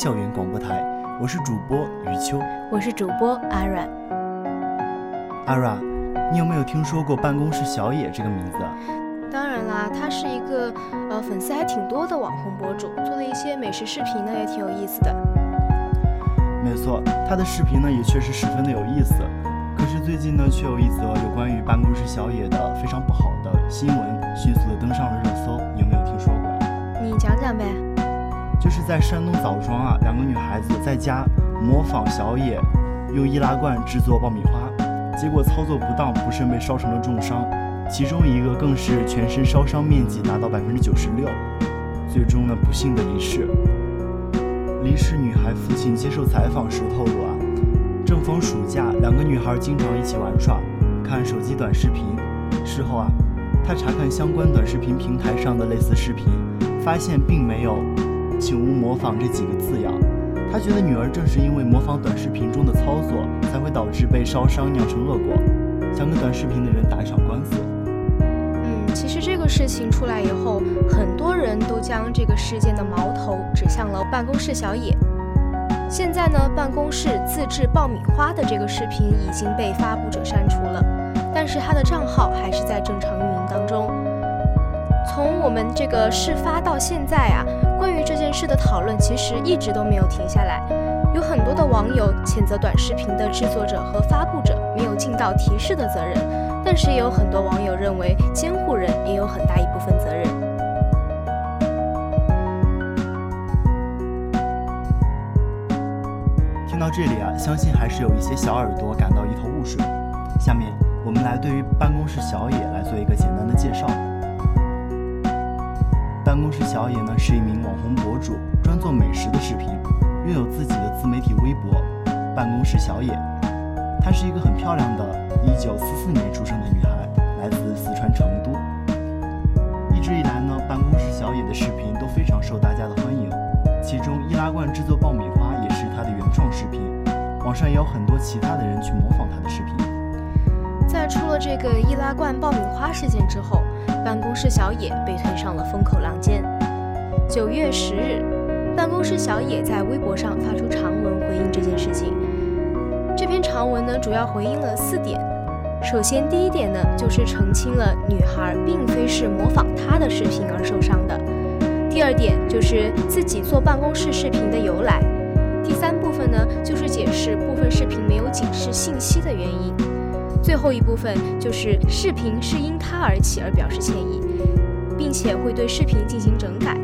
校园广播台，我是主播余秋，我是主播阿软。阿软，你有没有听说过办公室小野这个名字？当然啦，他是一个呃粉丝还挺多的网红博主，做的一些美食视频呢也挺有意思的。没错，他的视频呢也确实十分的有意思。可是最近呢，却有一则有关于办公室小野的非常不好的新闻，迅速的登上了热搜。你有在山东枣庄啊，两个女孩子在家模仿小野用易拉罐制作爆米花，结果操作不当，不慎被烧成了重伤，其中一个更是全身烧伤面积达到百分之九十六，最终呢不幸的离世。离世女孩父亲接受采访时透露啊，正逢暑假，两个女孩经常一起玩耍，看手机短视频。事后啊，他查看相关短视频平台上的类似视频，发现并没有“请勿模仿”这几个字样。他觉得女儿正是因为模仿短视频中的操作，才会导致被烧伤酿成恶果，想跟短视频的人打一场官司。嗯，其实这个事情出来以后，很多人都将这个事件的矛头指向了办公室小野。现在呢，办公室自制爆米花的这个视频已经被发布者删除了，但是他的账号还是在正常运营当中。从我们这个事发到现在啊，关于这件事的讨论其实一直都没有停下来。有很多的网友谴责短视频的制作者和发布者没有尽到提示的责任，但是也有很多网友认为监护人也有很大一部分责任。听到这里啊，相信还是有一些小耳朵感到一头雾水。下面我们来对于办公室小野来做一个简单的介绍。办公室小野呢是一名网红博主，专做美食的视频，拥有自己的自媒体微博“办公室小野”。她是一个很漂亮的1944年出生的女孩，来自四川成都。一直以来呢，办公室小野的视频都非常受大家的欢迎，其中易拉罐制作爆米花也是她的原创视频，网上也有很多其他的人去模仿她的视频。在出了这个易拉罐爆米花事件之后，办公室小野被推上了风口浪尖。九月十日，办公室小野在微博上发出长文回应这件事情。这篇长文呢，主要回应了四点。首先，第一点呢，就是澄清了女孩并非是模仿他的视频而受伤的。第二点就是自己做办公室视频的由来。第三部分呢，就是解释部分视频没有警示信息的原因。最后一部分就是视频是因他而起而表示歉意，并且会对视频进行整改，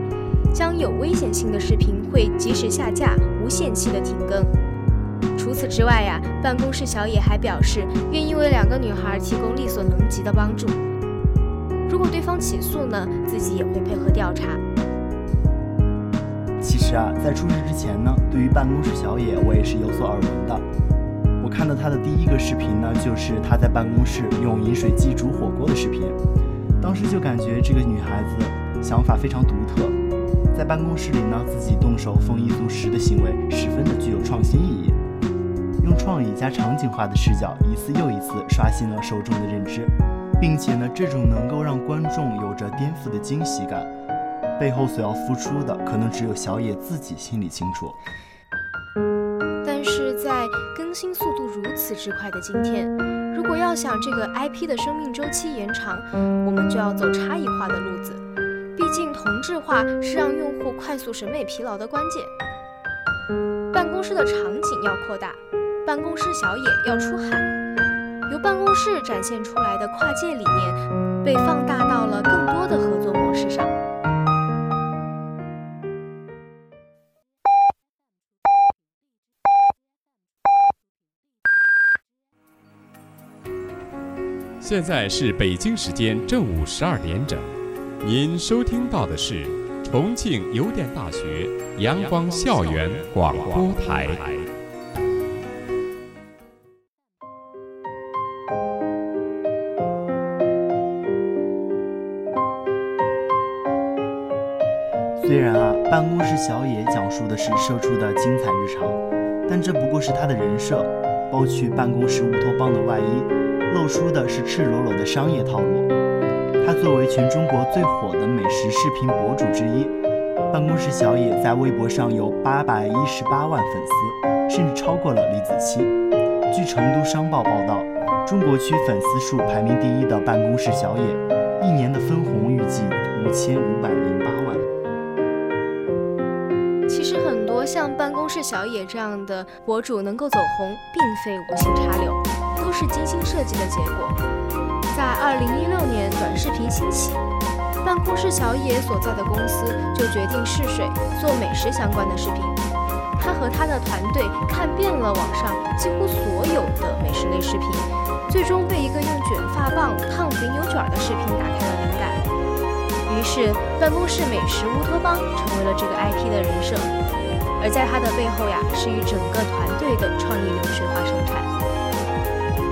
将有危险性的视频会及时下架，无限期的停更。除此之外呀，办公室小野还表示愿意为两个女孩提供力所能及的帮助。如果对方起诉呢，自己也会配合调查。其实啊，在出事之前呢，对于办公室小野，我也是有所耳闻的。看到他的第一个视频呢，就是他在办公室用饮水机煮火锅的视频。当时就感觉这个女孩子想法非常独特，在办公室里呢，自己动手丰衣足食的行为十分的具有创新意义。用创意加场景化的视角，一次又一次刷新了受众的认知，并且呢，这种能够让观众有着颠覆的惊喜感，背后所要付出的，可能只有小野自己心里清楚。在更新速度如此之快的今天，如果要想这个 IP 的生命周期延长，我们就要走差异化的路子。毕竟同质化是让用户快速审美疲劳的关键。办公室的场景要扩大，办公室小野要出海，由办公室展现出来的跨界理念被放大到了更多的合现在是北京时间正午十二点整，您收听到的是重庆邮电大学阳光校园广播台。虽然啊，办公室小野讲述的是社畜的精彩日常，但这不过是他的人设。剥去办公室乌托邦的外衣，露出的是赤裸裸的商业套路。他作为全中国最火的美食视频博主之一，办公室小野在微博上有八百一十八万粉丝，甚至超过了李子柒。据成都商报报道，中国区粉丝数排名第一的办公室小野，一年的分红预计五千五百零八万。其实，很多像办公室小野这样的博主能够走红，并非无心插柳，是精心设计的结果。在二零一六年短视频兴起，办公室小野所在的公司就决定试水做美食相关的视频。他和他的团队看遍了网上几乎所有的美食类视频，最终被一个用卷发棒烫肥牛卷的视频打开了灵感。于是，办公室美食乌托邦成为了这个 IP 的人设。而在它的背后呀，是与整个团队的创意流水化生产。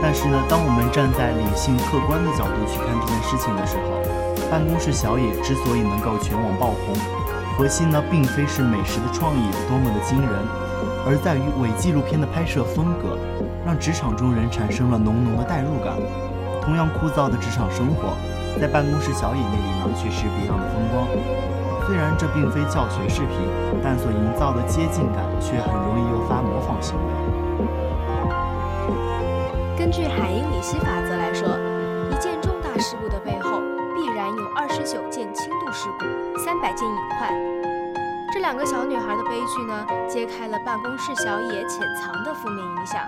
但是呢，当我们站在理性客观的角度去看这件事情的时候，办公室小野之所以能够全网爆红，核心呢，并非是美食的创意有多么的惊人，而在于伪纪录片的拍摄风格，让职场中人产生了浓浓的代入感。同样枯燥的职场生活，在办公室小野那里呢，却是别样的风光。虽然这并非教学视频，但所营造的接近感却很容易诱发模仿行为。根据海因里希法则来说，一件重大事故的背后必然有二十九件轻度事故、三百件隐患。这两个小女孩的悲剧呢，揭开了办公室小野潜藏的负面影响。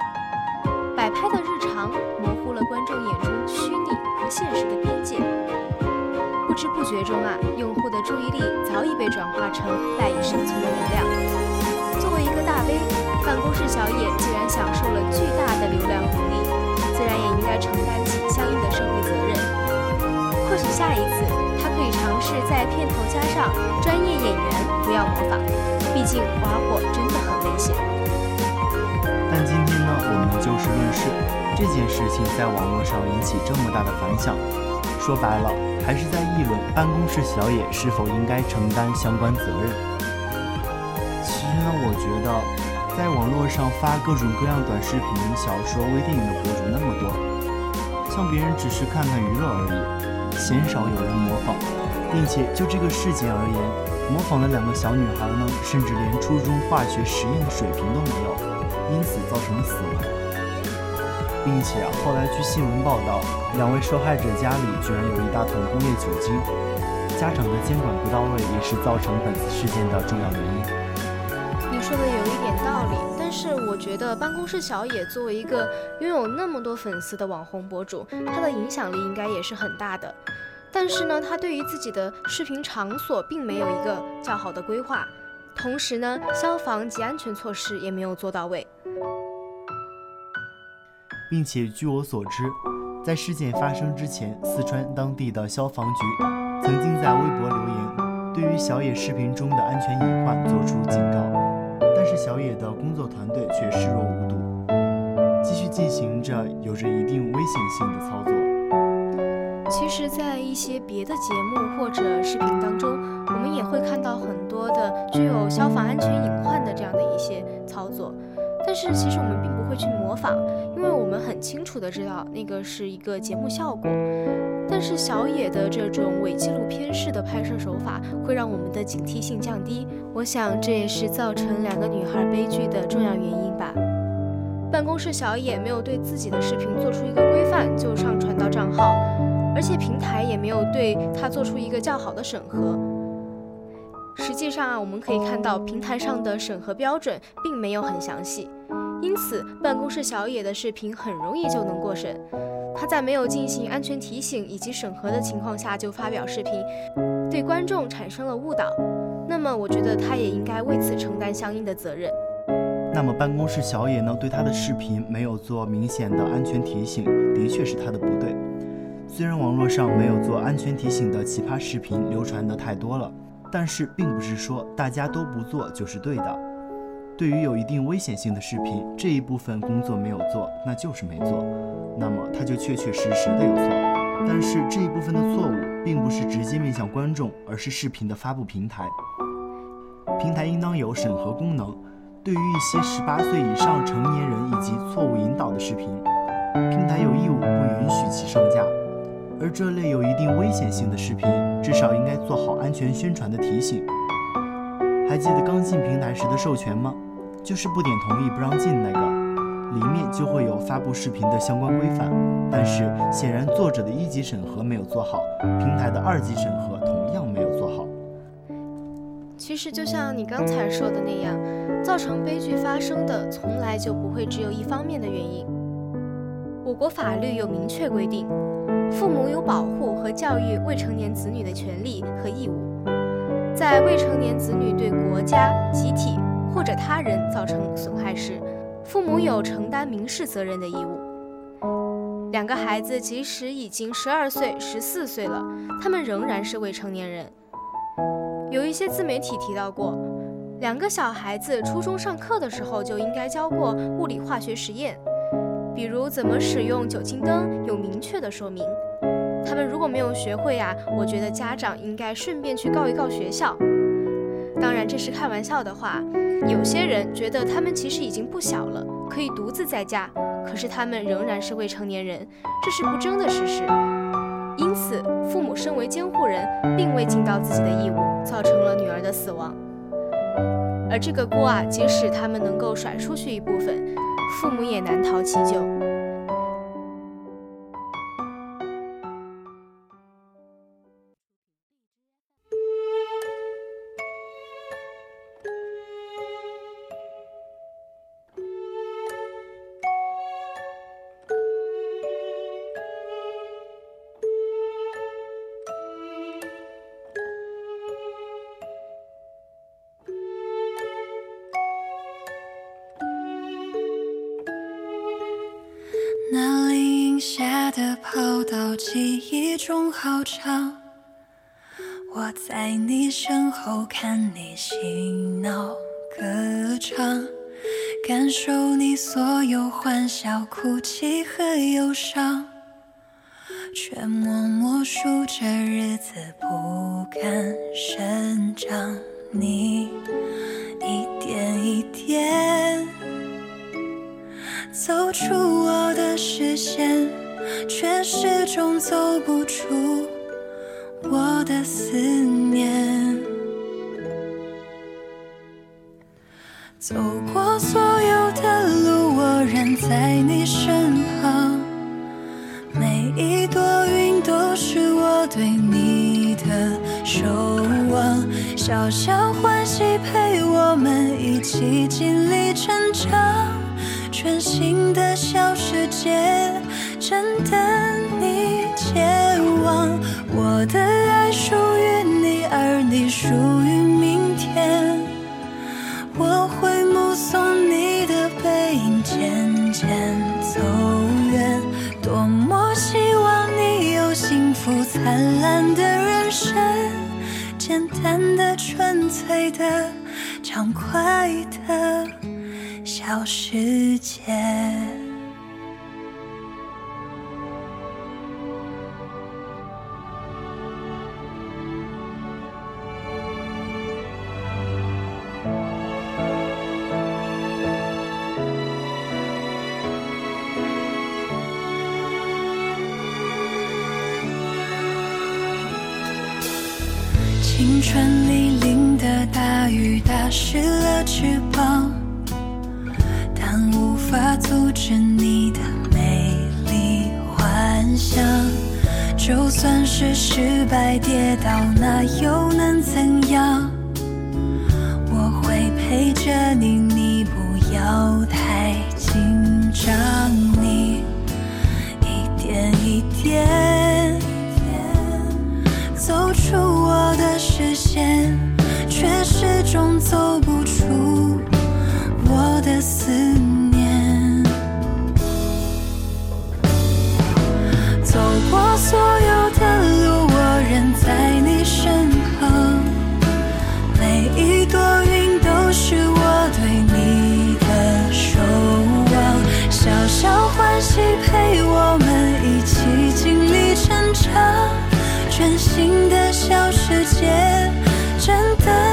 摆拍的日常模糊了观众眼中虚拟和现实的边界。不知不觉中啊，用户的注意力早已被转化成赖以生存的能量。作为一个大 V，办公室小野既然享受了巨大的流量红利，自然也应该承担起相应的社会责任。或许下一次，他可以尝试在片头加上“专业演员不要模仿”，毕竟玩火真的很危险。但今天呢，我们就事论事，这件事情在网络上引起这么大的反响。说白了，还是在议论办公室小野是否应该承担相关责任。其实呢，我觉得，在网络上发各种各样短视频、小说、微电影的博主那么多，像别人只是看看娱乐而已，鲜少有人模仿，并且就这个事件而言，模仿的两个小女孩呢，甚至连初中化学实验的水平都没有，因此造成了死亡。并且后来据新闻报道，两位受害者家里居然有一大桶工业酒精，家长的监管不到位也是造成本次事件的重要原因。你说的有道理，但是我觉得办公室小野作为一个拥有那么多粉丝的网红博主，他的影响力应该也是很大的。但是呢，他对于自己的视频场所并没有一个较好的规划，同时呢，消防及安全措施也没有做到位。并且据我所知，在事件发生之前，四川当地的消防局曾经在微博留言，对于小野视频中的安全隐患做出警告，小野的工作团队却视若无睹，继续进行着有着一定危险性的操作。其实，在一些别的节目或者视频当中，我们也会看到很多的具有消防安全隐患的这样的一些操作。但是其实我们并不会去模仿，因为我们很清楚的知道那个是一个节目效果。但是小野的这种伪纪录片式的拍摄手法会让我们的警惕性降低，我想这也是造成两个女孩悲剧的重要原因吧。办公室小野没有对自己的视频做出一个规范就上传到账号，而且平台也没有对他做出一个较好的审核。实际上啊，我们可以看到平台上的审核标准并没有很详细。因此，办公室小野的视频很容易就能过审。他在没有进行安全提醒以及审核的情况下就发表视频，对观众产生了误导。那么，我觉得他也应该为此承担相应的责任。那么，办公室小野呢，对他的视频没有做明显的安全提醒，的确是他的不对。虽然网络上没有做安全提醒的奇葩视频流传的太多了，但是并不是说大家都不做就是对的。对于有一定危险性的视频，这一部分工作没有做，那就是没做，那么它就确确实实的有错。但是这一部分的错误并不是直接面向观众，而是视频的发布平台。平台应当有审核功能，对于一些十八岁以上成年人以及错误引导的视频，平台有义务不允许其上架。而这类有一定危险性的视频，至少应该做好安全宣传的提醒。还记得刚进平台时的授权吗？就是不点同意不让进那个，里面就会有发布视频的相关规范。但是显然作者的一级审核没有做好，平台的二级审核同样没有做好。其实就像你刚才说的那样，造成悲剧发生的从来就不会只有一方面的原因。我国法律有明确规定，父母有保护和教育未成年子女的权利和义务。在未成年子女对国家、集体或者他人造成损害时，父母有承担民事责任的义务。两个孩子即使已经十二岁、十四岁了，他们仍然是未成年人。有一些自媒体提到过，两个小孩子初中上课的时候就应该教过物理化学实验，比如怎么使用酒精灯，有明确的说明。他们如果没有学会呀，我觉得家长应该顺便去告一告学校。当然这是开玩笑的话。有些人觉得他们其实已经不小了，可以独自在家，可是他们仍然是未成年人，这是不争的事实。因此，父母身为监护人，并未尽到自己的义务，造成了女儿的死亡。而这个锅啊，即使他们能够甩出去一部分，父母也难逃其咎。好长，我在你身后看你嬉闹歌唱，感受你所有欢笑、哭泣和忧伤，却默默数着日子不敢生长。你一点一点走出我的视线。却始终走不出我的思念。走过所有的路，我仍在你身旁。每一朵云都是我对你的守望，小小欢喜陪我们一起经历成长，全新的小世界。正等你前往，我的爱属于你，而你属于明天。我会目送你的背影渐渐走远，多么希望你有幸福灿烂的人生，简单的、纯粹的、畅快的小世界。就算是失败跌倒，那又能怎样？我会陪着你，你不要太紧张。你一点一点走出我的。视线，却始终走小世界真的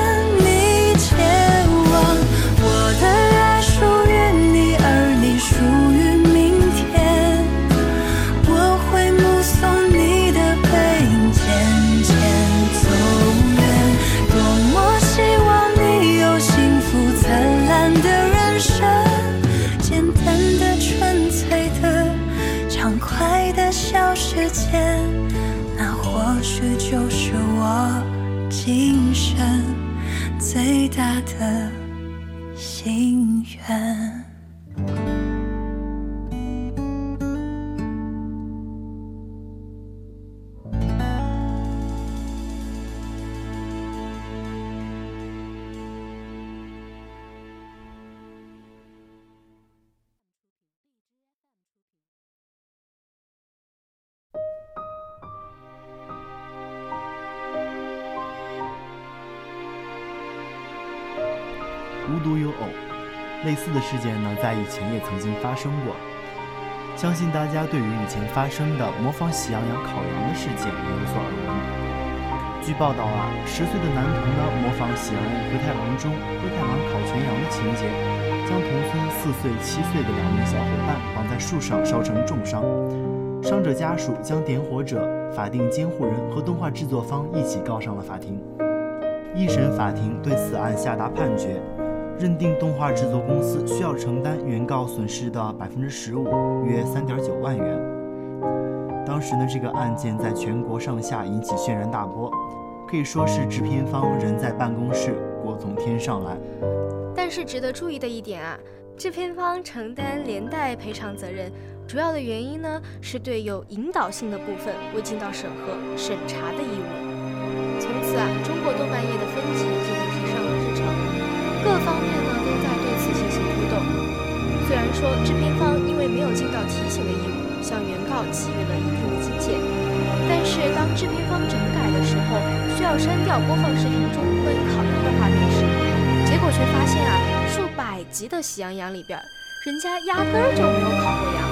独有偶，类似的事件呢，在以前也曾经发生过。相信大家对于以前发生的模仿喜羊羊烤羊的事件也有所耳闻。据报道啊，十岁的男童呢，模仿《喜羊羊灰太狼》中灰太狼烤全羊的情节，将同村四岁、七岁的两名小伙伴绑在树上烧成重伤。伤者家属将点火者、法定监护人和动画制作方一起告上了法庭。一审法庭对此案下达判决。认定动画制作公司需要承担原告损失的百分之十五，约三点九万元。当时呢，这个案件在全国上下引起轩然大波，可以说是制片方人在办公室，锅从天上来。但是值得注意的一点啊，制片方承担连带赔偿责任，主要的原因呢，是对有引导性的部分未尽到审核审查的义务。说制片方因为没有尽到提醒的义务，向原告给予了一定的金钱，但是当制片方整改的时候，需要删掉播放视频中关于烤羊的画面时，结果却发现啊，数百集的《喜羊羊》里边，人家压根儿就没有烤过羊。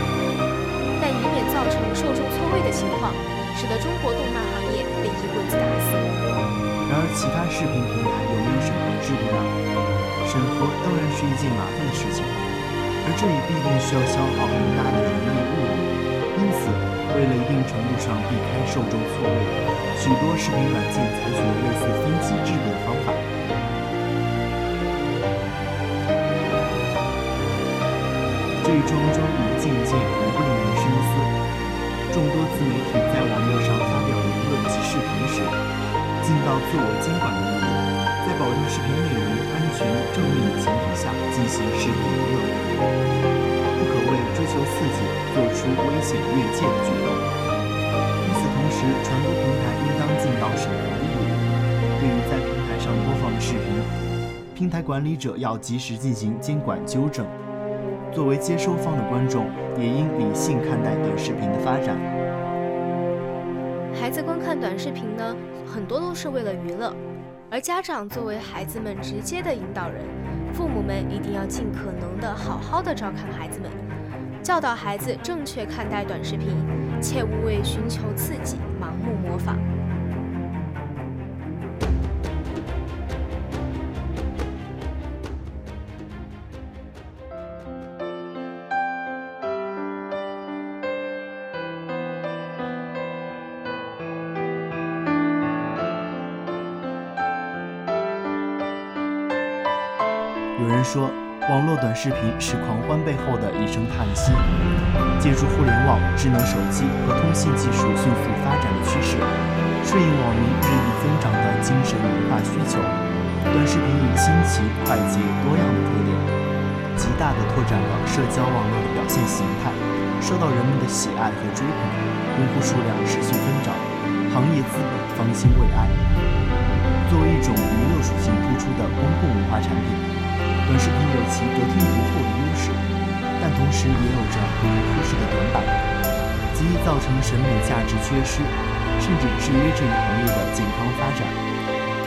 但以免造成受众错位的情况，使得中国动漫行业被一棍子打死。然而，其他视频平台有没有审核制度呢？审核当然是一件麻烦的事情，而这也必定需要消耗很大的人力物力。因此，为了一定程度上避开受众错位，许多视频软件采取了类似分级制度的方法。这一桩桩与渐渐无不令人深思。众多自媒体在网络上发表言论及视频时，尽到自我监管的义务，在保证视频内容安全正面的前提下进行视频娱乐，不可为追求刺激做出危险越界的举动。与此同时，传播平台应当尽到审核的义务。对于在平台上播放的视频，平台管理者要及时进行监管纠正。作为接收方的观众，也应理性看待短视频的发展。孩子观看短视频呢，很多都是为了娱乐，而家长作为孩子们直接的引导人，父母们一定要尽可能的好好的照看孩子们，教导孩子正确看待短视频，切勿为寻求刺激盲目模仿。说，网络短视频是狂欢背后的一声叹息。借助互联网、智能手机和通信技术迅速发展的趋势，顺应网民日益增长的精神文化需求，短视频以新奇、快捷、多样的特点，极大地拓展了社交网络的表现形态，受到人们的喜爱和追捧，用户数量持续增长，行业资本方兴未艾。作为一种娱乐属性突出的公共文化产品，短视频有其得天独厚的优势，但同时也有着不可忽视的短板，极易造成审美价值缺失，甚至制约这一行业的健康发展。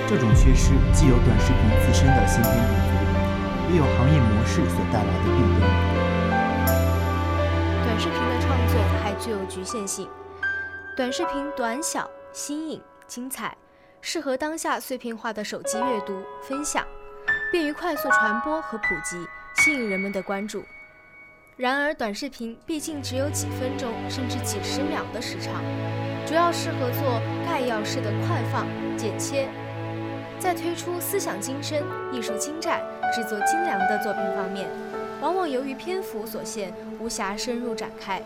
这种缺失既有短视频自身的先天不足，也有行业模式所带来的弊端。短视频的创作还具有局限性，短视频短小、新颖、精彩。适合当下碎片化的手机阅读、分享，便于快速传播和普及，吸引人们的关注。然而，短视频毕竟只有几分钟甚至几十秒的时长，主要适合做概要式的快放、剪切。在推出思想精深、艺术精湛、制作精良的作品方面，往往由于篇幅所限，无暇深入展开。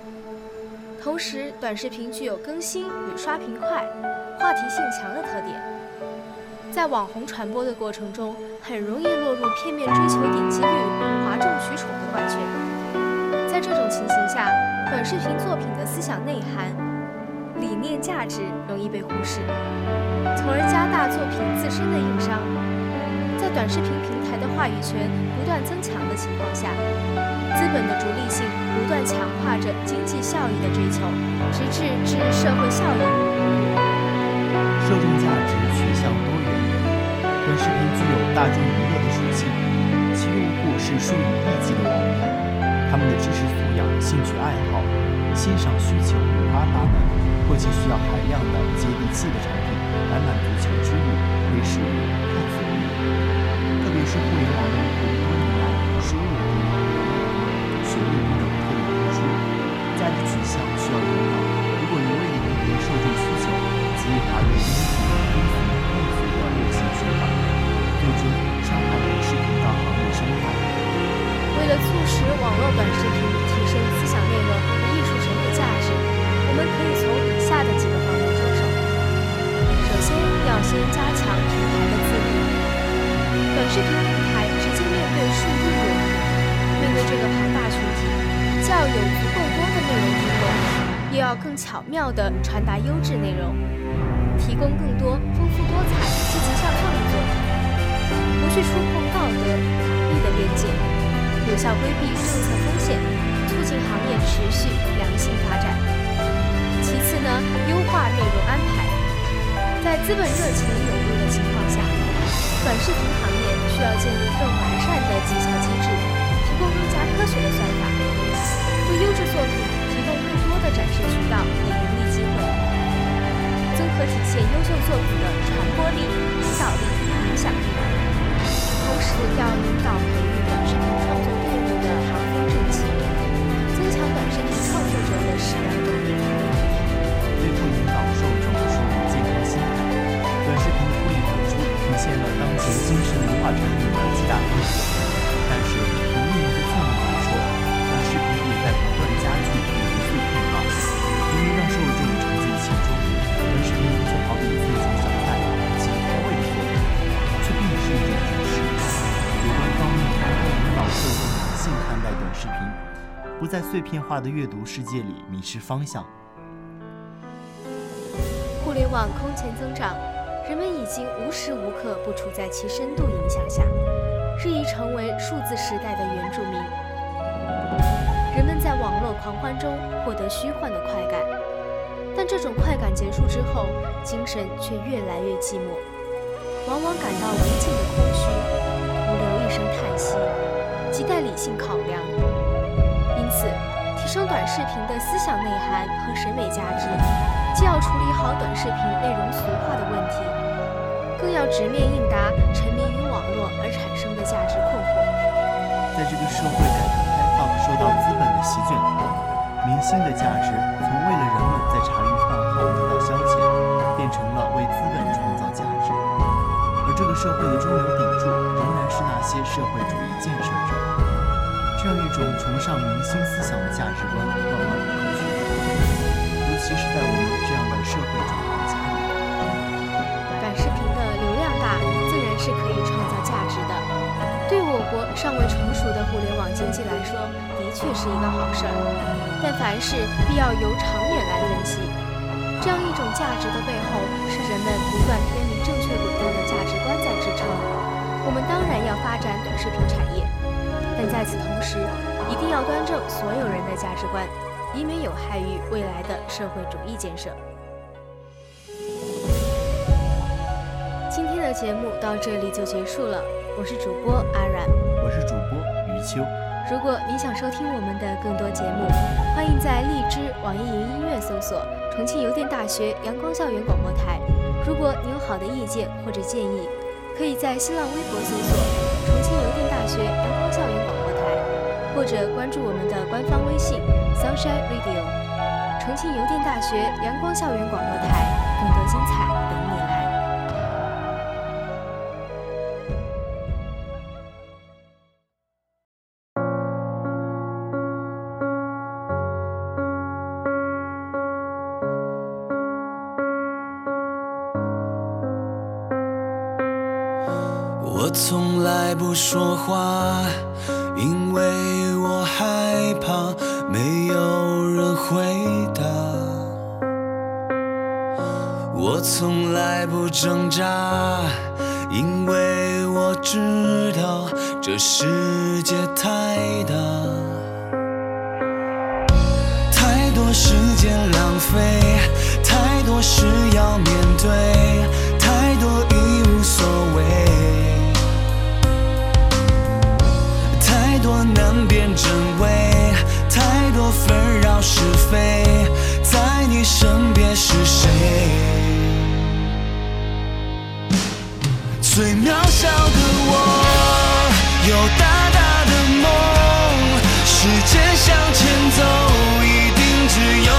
同时，短视频具有更新与刷屏快、话题性强的特点，在网红传播的过程中，很容易落入片面追求点击率、哗众取宠的怪圈。在这种情形下，短视频作品的思想内涵。理念价值容易被忽视，从而加大作品自身的硬伤。在短视频平台的话语权不断增强的情况下，资本的逐利性不断强化着经济效益的追求，直至至社会效益。受众价值取向，视频具有大众娱乐的属性，其用户是数以亿计的网民，他们的知识素养、兴趣爱好、欣赏需求五花八门。或其需要海量的接地气的产品来满足求知欲、窥视欲、探索欲，特别是互联网效规避政策风险，促进行业持续良性发展。其次呢，优化内容安排。在资本热情涌入的情况下，短视频行业需要建立更完善的绩效机制，提供更加科学的算法，为优质作品提供更多的展示渠道和盈利机会，综合体现优秀作品的传播力、引导力、影响力。同时，要引导培育短视强短视频创作者的实干动力。最后引导受众树立健康心态。短视频的脱颖而出，体现了当前精神文化产品的巨大特点。但是从另一个侧面来说，短视频也在不断加剧阅读碎片化。由于让受众沉浸其中，短视频就好比自己小菜及调味的作用，却并不是一种主食。有关方面如何引导受众理性。看待短视频，不在碎片化的阅读世界里迷失方向。互联网空前增长，人们已经无时无刻不处在其深度影响下，日益成为数字时代的原住民。人们在网络狂欢中获得虚幻的快感，但这种快感结束之后，精神却越来越寂寞，往往感到无尽的空虚，徒留一声叹息，亟待理性考量。提升短视频的思想内涵和审美价值。既要处理好短视频内容俗化的问题，更要直面应答沉迷于网络而产生的价值困惑。在这个社会改革开放受到资本的席卷后，明星的价值从为了人们在茶余饭后得到消遣，变成了为资本创造价值。而这个社会的中流砥柱仍然是那些社会主义建设者。这样一种崇尚明星思想的价值观，万万不可取。尤其是在我们这样的社会主义国家里，短视频的流量大，自然是可以创造价值的。对我国尚未成熟的互联网经济来说，的确是一个好事儿。但凡事必要由长远来分析。这样一种价值的背后，是人们不断偏离正确轨道的价值观在支撑。我们当然要发展短视频产业，但在此同时一定要端正所有人的价值观以免有害于未来的社会主义建设。今天的节目到这里就结束了我是主播阿然我是主播余秋。如果您想收听我们的更多节目欢迎在荔枝网易云音乐搜索重庆邮电大学阳光校园广播台如果你有好的意见或者建议可以在新浪微博搜索学阳光校园广播台或者关注我们的官方微信 sunshine radio 重庆邮电大学阳光校园广播台更多精彩。说话因为我害怕没有人回答。我从来不挣扎因为我知道这世界太大。太多时间浪费太多事要面对。是非在你身边是谁？最渺小的我有大大的梦时间向前走一定只有